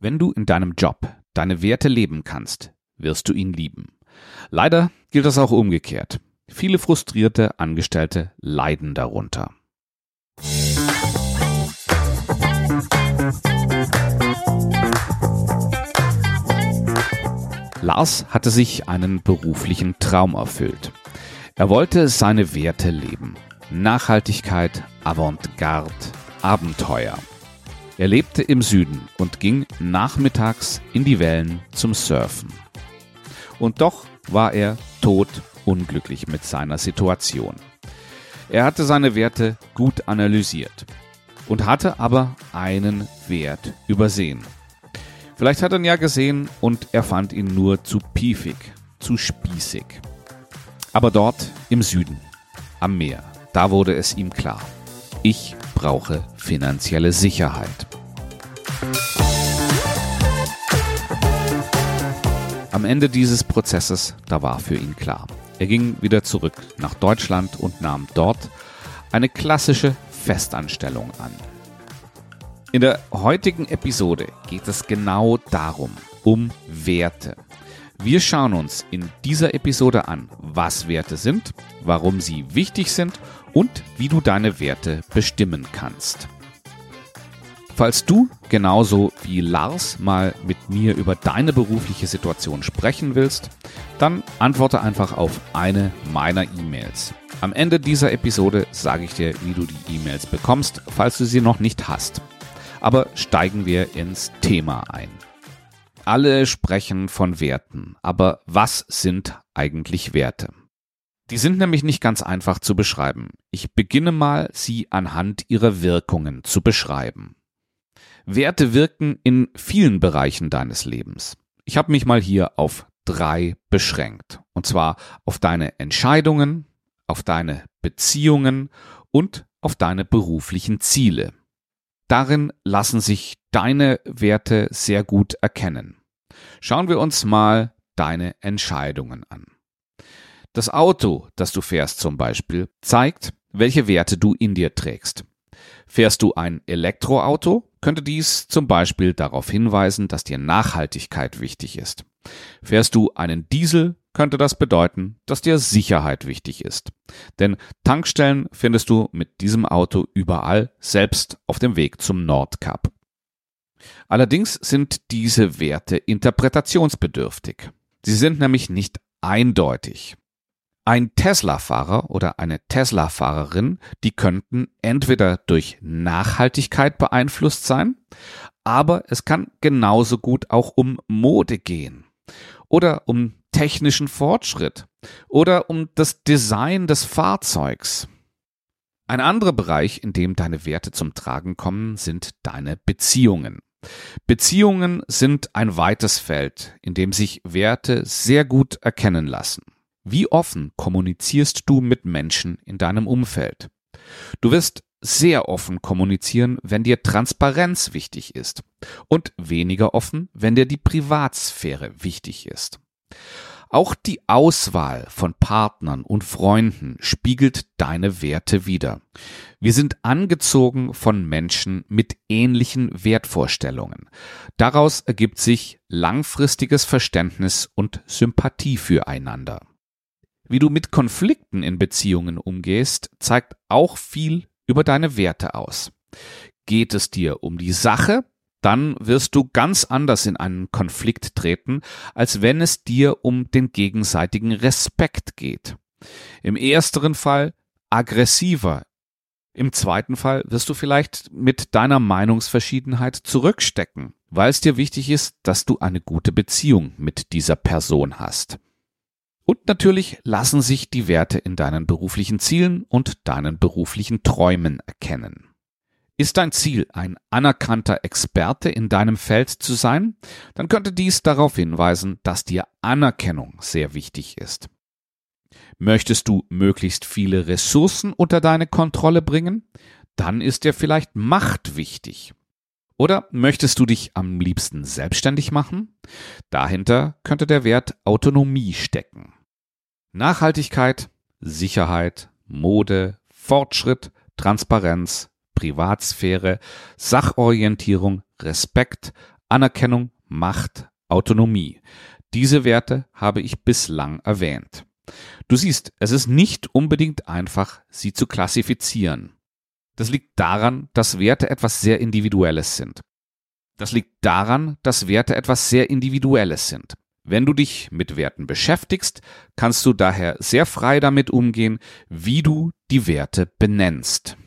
Wenn du in deinem Job deine Werte leben kannst, wirst du ihn lieben. Leider gilt das auch umgekehrt. Viele frustrierte Angestellte leiden darunter. Lars hatte sich einen beruflichen Traum erfüllt. Er wollte seine Werte leben. Nachhaltigkeit, Avantgarde, Abenteuer. Er lebte im Süden und ging nachmittags in die Wellen zum Surfen. Und doch war er tot unglücklich mit seiner Situation. Er hatte seine Werte gut analysiert und hatte aber einen Wert übersehen. Vielleicht hat er ihn ja gesehen und er fand ihn nur zu piefig, zu spießig. Aber dort im Süden, am Meer, da wurde es ihm klar. Ich brauche finanzielle Sicherheit. Am Ende dieses Prozesses, da war für ihn klar. Er ging wieder zurück nach Deutschland und nahm dort eine klassische Festanstellung an. In der heutigen Episode geht es genau darum, um Werte. Wir schauen uns in dieser Episode an, was Werte sind, warum sie wichtig sind und wie du deine Werte bestimmen kannst. Falls du genauso wie Lars mal mit mir über deine berufliche Situation sprechen willst, dann antworte einfach auf eine meiner E-Mails. Am Ende dieser Episode sage ich dir, wie du die E-Mails bekommst, falls du sie noch nicht hast. Aber steigen wir ins Thema ein. Alle sprechen von Werten, aber was sind eigentlich Werte? Die sind nämlich nicht ganz einfach zu beschreiben. Ich beginne mal, sie anhand ihrer Wirkungen zu beschreiben. Werte wirken in vielen Bereichen deines Lebens. Ich habe mich mal hier auf drei beschränkt. Und zwar auf deine Entscheidungen, auf deine Beziehungen und auf deine beruflichen Ziele. Darin lassen sich deine Werte sehr gut erkennen. Schauen wir uns mal deine Entscheidungen an. Das Auto, das du fährst zum Beispiel, zeigt, welche Werte du in dir trägst. Fährst du ein Elektroauto, könnte dies zum Beispiel darauf hinweisen, dass dir Nachhaltigkeit wichtig ist. Fährst du einen Diesel, könnte das bedeuten, dass dir Sicherheit wichtig ist. Denn Tankstellen findest du mit diesem Auto überall, selbst auf dem Weg zum Nordkap. Allerdings sind diese Werte interpretationsbedürftig. Sie sind nämlich nicht eindeutig. Ein Tesla-Fahrer oder eine Tesla-Fahrerin, die könnten entweder durch Nachhaltigkeit beeinflusst sein, aber es kann genauso gut auch um Mode gehen oder um technischen Fortschritt oder um das Design des Fahrzeugs. Ein anderer Bereich, in dem deine Werte zum Tragen kommen, sind deine Beziehungen. Beziehungen sind ein weites Feld, in dem sich Werte sehr gut erkennen lassen. Wie offen kommunizierst du mit Menschen in deinem Umfeld? Du wirst sehr offen kommunizieren, wenn dir Transparenz wichtig ist und weniger offen, wenn dir die Privatsphäre wichtig ist. Auch die Auswahl von Partnern und Freunden spiegelt deine Werte wider. Wir sind angezogen von Menschen mit ähnlichen Wertvorstellungen. Daraus ergibt sich langfristiges Verständnis und Sympathie füreinander. Wie du mit Konflikten in Beziehungen umgehst, zeigt auch viel über deine Werte aus. Geht es dir um die Sache, dann wirst du ganz anders in einen Konflikt treten, als wenn es dir um den gegenseitigen Respekt geht. Im ersteren Fall aggressiver. Im zweiten Fall wirst du vielleicht mit deiner Meinungsverschiedenheit zurückstecken, weil es dir wichtig ist, dass du eine gute Beziehung mit dieser Person hast. Und natürlich lassen sich die Werte in deinen beruflichen Zielen und deinen beruflichen Träumen erkennen. Ist dein Ziel, ein anerkannter Experte in deinem Feld zu sein, dann könnte dies darauf hinweisen, dass dir Anerkennung sehr wichtig ist. Möchtest du möglichst viele Ressourcen unter deine Kontrolle bringen, dann ist dir vielleicht Macht wichtig. Oder möchtest du dich am liebsten selbstständig machen? Dahinter könnte der Wert Autonomie stecken. Nachhaltigkeit, Sicherheit, Mode, Fortschritt, Transparenz, Privatsphäre, Sachorientierung, Respekt, Anerkennung, Macht, Autonomie. Diese Werte habe ich bislang erwähnt. Du siehst, es ist nicht unbedingt einfach, sie zu klassifizieren. Das liegt daran, dass Werte etwas sehr Individuelles sind. Das liegt daran, dass Werte etwas sehr Individuelles sind. Wenn du dich mit Werten beschäftigst, kannst du daher sehr frei damit umgehen, wie du die Werte benennst.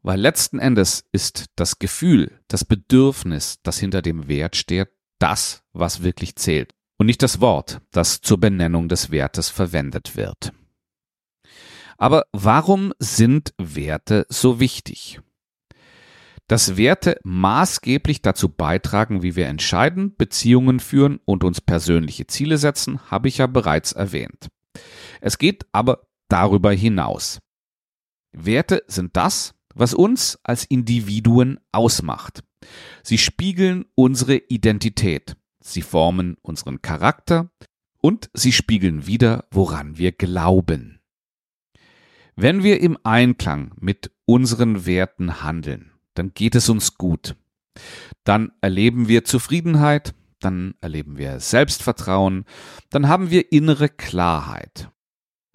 Weil letzten Endes ist das Gefühl, das Bedürfnis, das hinter dem Wert steht, das, was wirklich zählt und nicht das Wort, das zur Benennung des Wertes verwendet wird. Aber warum sind Werte so wichtig? Dass Werte maßgeblich dazu beitragen, wie wir entscheiden, Beziehungen führen und uns persönliche Ziele setzen, habe ich ja bereits erwähnt. Es geht aber darüber hinaus. Werte sind das, was uns als Individuen ausmacht. Sie spiegeln unsere Identität. Sie formen unseren Charakter und sie spiegeln wieder, woran wir glauben. Wenn wir im Einklang mit unseren Werten handeln, dann geht es uns gut. Dann erleben wir Zufriedenheit, dann erleben wir Selbstvertrauen, dann haben wir innere Klarheit.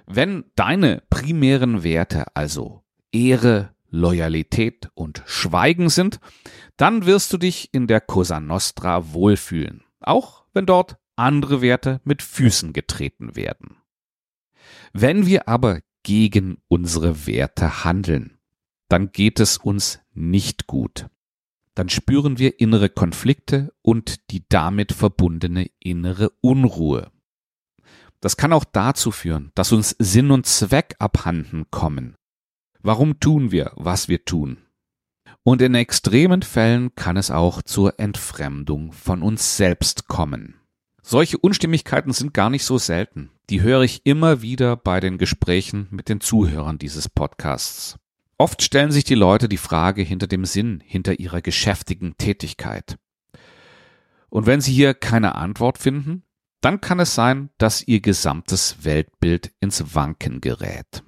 Wenn deine primären Werte also Ehre, Loyalität und Schweigen sind, dann wirst du dich in der Cosa Nostra wohlfühlen auch wenn dort andere Werte mit Füßen getreten werden. Wenn wir aber gegen unsere Werte handeln, dann geht es uns nicht gut. Dann spüren wir innere Konflikte und die damit verbundene innere Unruhe. Das kann auch dazu führen, dass uns Sinn und Zweck abhanden kommen. Warum tun wir, was wir tun? Und in extremen Fällen kann es auch zur Entfremdung von uns selbst kommen. Solche Unstimmigkeiten sind gar nicht so selten. Die höre ich immer wieder bei den Gesprächen mit den Zuhörern dieses Podcasts. Oft stellen sich die Leute die Frage hinter dem Sinn, hinter ihrer geschäftigen Tätigkeit. Und wenn sie hier keine Antwort finden, dann kann es sein, dass ihr gesamtes Weltbild ins Wanken gerät.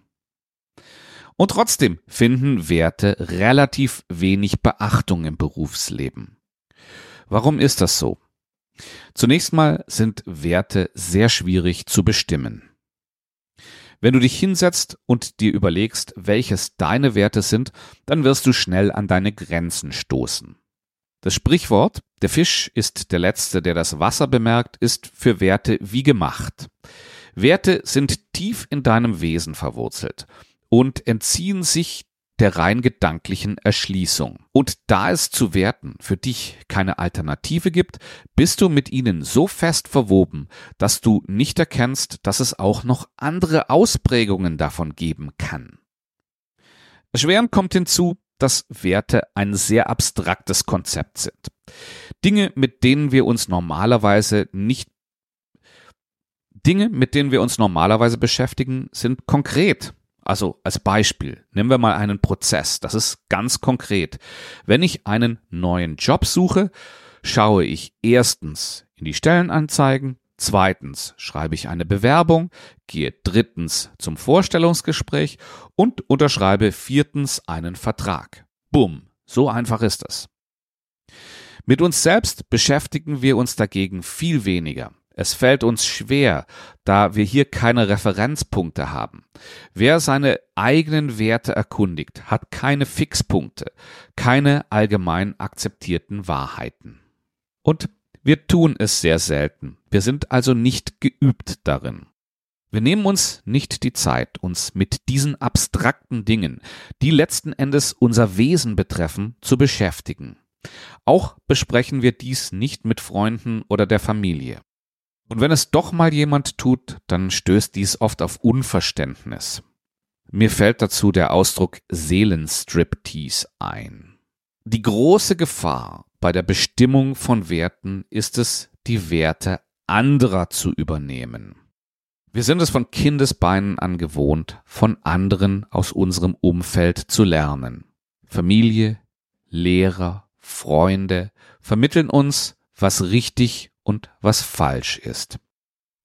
Und trotzdem finden Werte relativ wenig Beachtung im Berufsleben. Warum ist das so? Zunächst mal sind Werte sehr schwierig zu bestimmen. Wenn du dich hinsetzt und dir überlegst, welches deine Werte sind, dann wirst du schnell an deine Grenzen stoßen. Das Sprichwort, der Fisch ist der Letzte, der das Wasser bemerkt, ist für Werte wie gemacht. Werte sind tief in deinem Wesen verwurzelt und entziehen sich der rein gedanklichen Erschließung. Und da es zu Werten für dich keine Alternative gibt, bist du mit ihnen so fest verwoben, dass du nicht erkennst, dass es auch noch andere Ausprägungen davon geben kann. Erschwerend kommt hinzu, dass Werte ein sehr abstraktes Konzept sind. Dinge, mit denen wir uns normalerweise nicht Dinge, mit denen wir uns normalerweise beschäftigen, sind konkret also als Beispiel, nehmen wir mal einen Prozess. Das ist ganz konkret. Wenn ich einen neuen Job suche, schaue ich erstens in die Stellenanzeigen, zweitens schreibe ich eine Bewerbung, gehe drittens zum Vorstellungsgespräch und unterschreibe viertens einen Vertrag. Bumm, so einfach ist es. Mit uns selbst beschäftigen wir uns dagegen viel weniger. Es fällt uns schwer, da wir hier keine Referenzpunkte haben. Wer seine eigenen Werte erkundigt, hat keine Fixpunkte, keine allgemein akzeptierten Wahrheiten. Und wir tun es sehr selten. Wir sind also nicht geübt darin. Wir nehmen uns nicht die Zeit, uns mit diesen abstrakten Dingen, die letzten Endes unser Wesen betreffen, zu beschäftigen. Auch besprechen wir dies nicht mit Freunden oder der Familie. Und wenn es doch mal jemand tut, dann stößt dies oft auf Unverständnis. Mir fällt dazu der Ausdruck Seelenstriptease ein. Die große Gefahr bei der Bestimmung von Werten ist es, die Werte anderer zu übernehmen. Wir sind es von Kindesbeinen an gewohnt, von anderen aus unserem Umfeld zu lernen. Familie, Lehrer, Freunde vermitteln uns, was richtig und was falsch ist.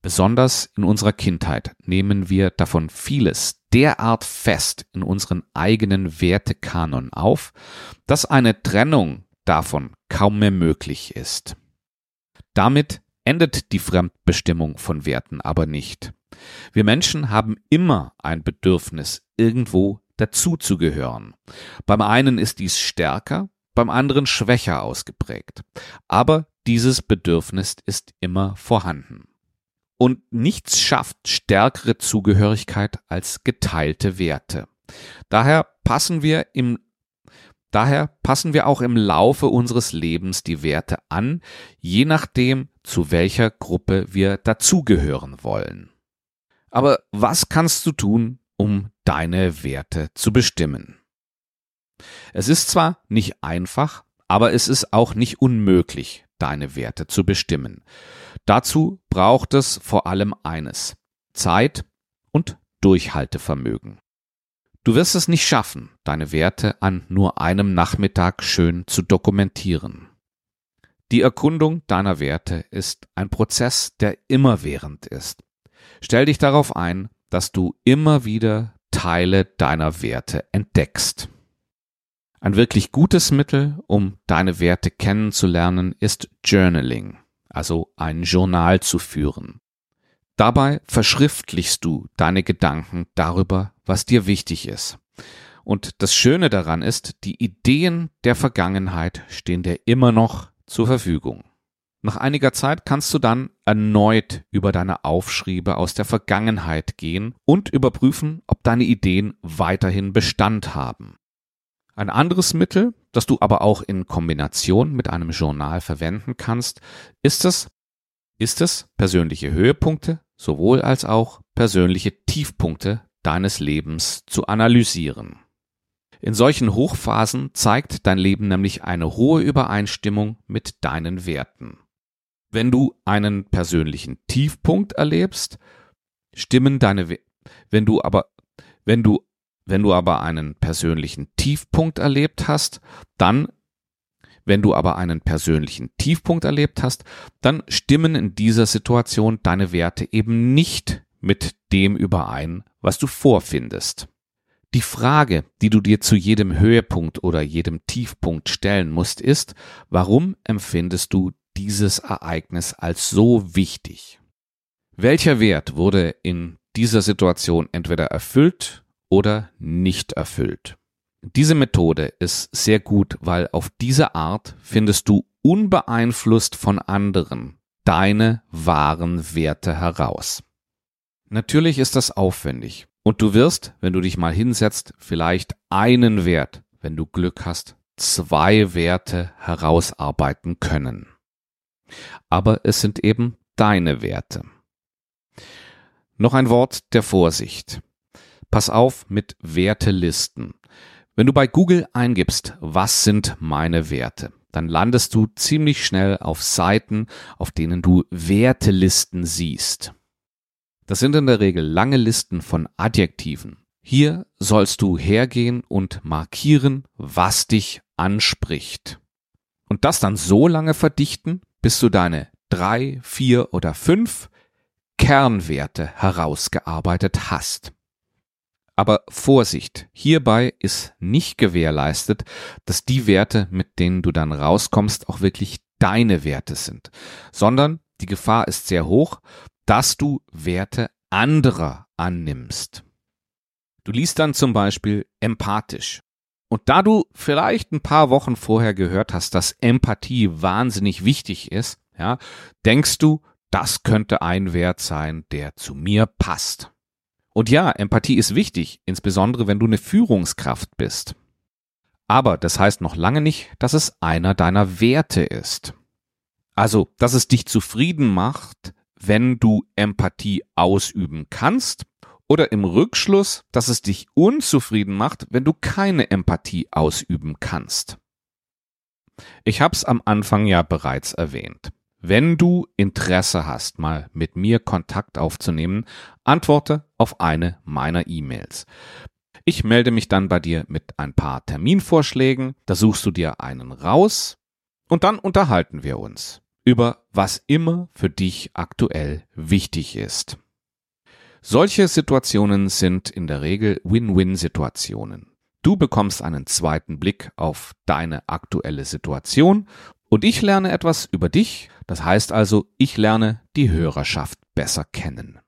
Besonders in unserer Kindheit nehmen wir davon vieles derart fest in unseren eigenen Wertekanon auf, dass eine Trennung davon kaum mehr möglich ist. Damit endet die Fremdbestimmung von Werten aber nicht. Wir Menschen haben immer ein Bedürfnis, irgendwo dazuzugehören. Beim einen ist dies stärker, beim anderen schwächer ausgeprägt. Aber dieses Bedürfnis ist immer vorhanden. Und nichts schafft stärkere Zugehörigkeit als geteilte Werte. Daher passen wir im Daher passen wir auch im Laufe unseres Lebens die Werte an, je nachdem, zu welcher Gruppe wir dazugehören wollen. Aber was kannst du tun, um deine Werte zu bestimmen? Es ist zwar nicht einfach, aber es ist auch nicht unmöglich, deine Werte zu bestimmen. Dazu braucht es vor allem eines Zeit und Durchhaltevermögen. Du wirst es nicht schaffen, deine Werte an nur einem Nachmittag schön zu dokumentieren. Die Erkundung deiner Werte ist ein Prozess, der immerwährend ist. Stell dich darauf ein, dass du immer wieder Teile deiner Werte entdeckst. Ein wirklich gutes Mittel, um deine Werte kennenzulernen, ist Journaling, also ein Journal zu führen. Dabei verschriftlichst du deine Gedanken darüber, was dir wichtig ist. Und das Schöne daran ist, die Ideen der Vergangenheit stehen dir immer noch zur Verfügung. Nach einiger Zeit kannst du dann erneut über deine Aufschriebe aus der Vergangenheit gehen und überprüfen, ob deine Ideen weiterhin Bestand haben. Ein anderes Mittel, das du aber auch in Kombination mit einem Journal verwenden kannst, ist es, ist es persönliche Höhepunkte sowohl als auch persönliche Tiefpunkte deines Lebens zu analysieren. In solchen Hochphasen zeigt dein Leben nämlich eine hohe Übereinstimmung mit deinen Werten. Wenn du einen persönlichen Tiefpunkt erlebst, stimmen deine We wenn du aber wenn du wenn du aber einen persönlichen Tiefpunkt erlebt hast, dann wenn du aber einen persönlichen Tiefpunkt erlebt hast, dann stimmen in dieser Situation deine Werte eben nicht mit dem überein, was du vorfindest. Die Frage, die du dir zu jedem Höhepunkt oder jedem Tiefpunkt stellen musst, ist, warum empfindest du dieses Ereignis als so wichtig? Welcher Wert wurde in dieser Situation entweder erfüllt oder nicht erfüllt. Diese Methode ist sehr gut, weil auf diese Art findest du unbeeinflusst von anderen deine wahren Werte heraus. Natürlich ist das aufwendig und du wirst, wenn du dich mal hinsetzt, vielleicht einen Wert, wenn du Glück hast, zwei Werte herausarbeiten können. Aber es sind eben deine Werte. Noch ein Wort der Vorsicht. Pass auf mit Wertelisten. Wenn du bei Google eingibst, was sind meine Werte, dann landest du ziemlich schnell auf Seiten, auf denen du Wertelisten siehst. Das sind in der Regel lange Listen von Adjektiven. Hier sollst du hergehen und markieren, was dich anspricht. Und das dann so lange verdichten, bis du deine drei, vier oder fünf Kernwerte herausgearbeitet hast. Aber Vorsicht, hierbei ist nicht gewährleistet, dass die Werte, mit denen du dann rauskommst, auch wirklich deine Werte sind, sondern die Gefahr ist sehr hoch, dass du Werte anderer annimmst. Du liest dann zum Beispiel empathisch. Und da du vielleicht ein paar Wochen vorher gehört hast, dass Empathie wahnsinnig wichtig ist, ja, denkst du, das könnte ein Wert sein, der zu mir passt. Und ja, Empathie ist wichtig, insbesondere wenn du eine Führungskraft bist. Aber das heißt noch lange nicht, dass es einer deiner Werte ist. Also, dass es dich zufrieden macht, wenn du Empathie ausüben kannst, oder im Rückschluss, dass es dich unzufrieden macht, wenn du keine Empathie ausüben kannst. Ich hab's am Anfang ja bereits erwähnt. Wenn du Interesse hast, mal mit mir Kontakt aufzunehmen, antworte auf eine meiner E-Mails. Ich melde mich dann bei dir mit ein paar Terminvorschlägen, da suchst du dir einen raus und dann unterhalten wir uns über was immer für dich aktuell wichtig ist. Solche Situationen sind in der Regel Win-Win-Situationen. Du bekommst einen zweiten Blick auf deine aktuelle Situation und ich lerne etwas über dich. Das heißt also, ich lerne die Hörerschaft besser kennen.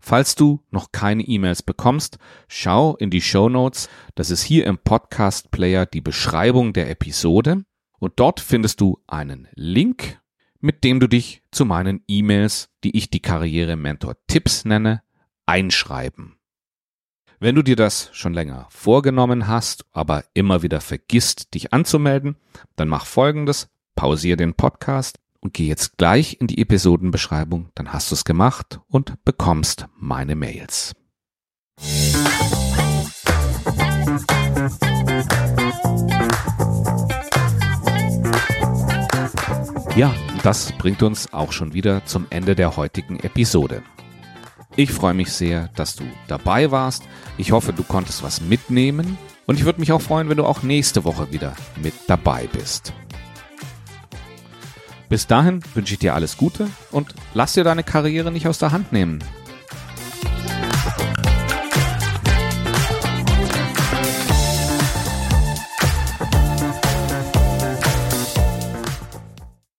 Falls du noch keine E-Mails bekommst, schau in die Show Notes. Das ist hier im Podcast Player die Beschreibung der Episode und dort findest du einen Link, mit dem du dich zu meinen E-Mails, die ich die Karriere Mentor Tipps nenne, einschreiben. Wenn du dir das schon länger vorgenommen hast, aber immer wieder vergisst, dich anzumelden, dann mach folgendes, pausiere den Podcast und geh jetzt gleich in die Episodenbeschreibung, dann hast du es gemacht und bekommst meine Mails. Ja, das bringt uns auch schon wieder zum Ende der heutigen Episode. Ich freue mich sehr, dass du dabei warst. Ich hoffe, du konntest was mitnehmen. Und ich würde mich auch freuen, wenn du auch nächste Woche wieder mit dabei bist. Bis dahin wünsche ich dir alles Gute und lass dir deine Karriere nicht aus der Hand nehmen.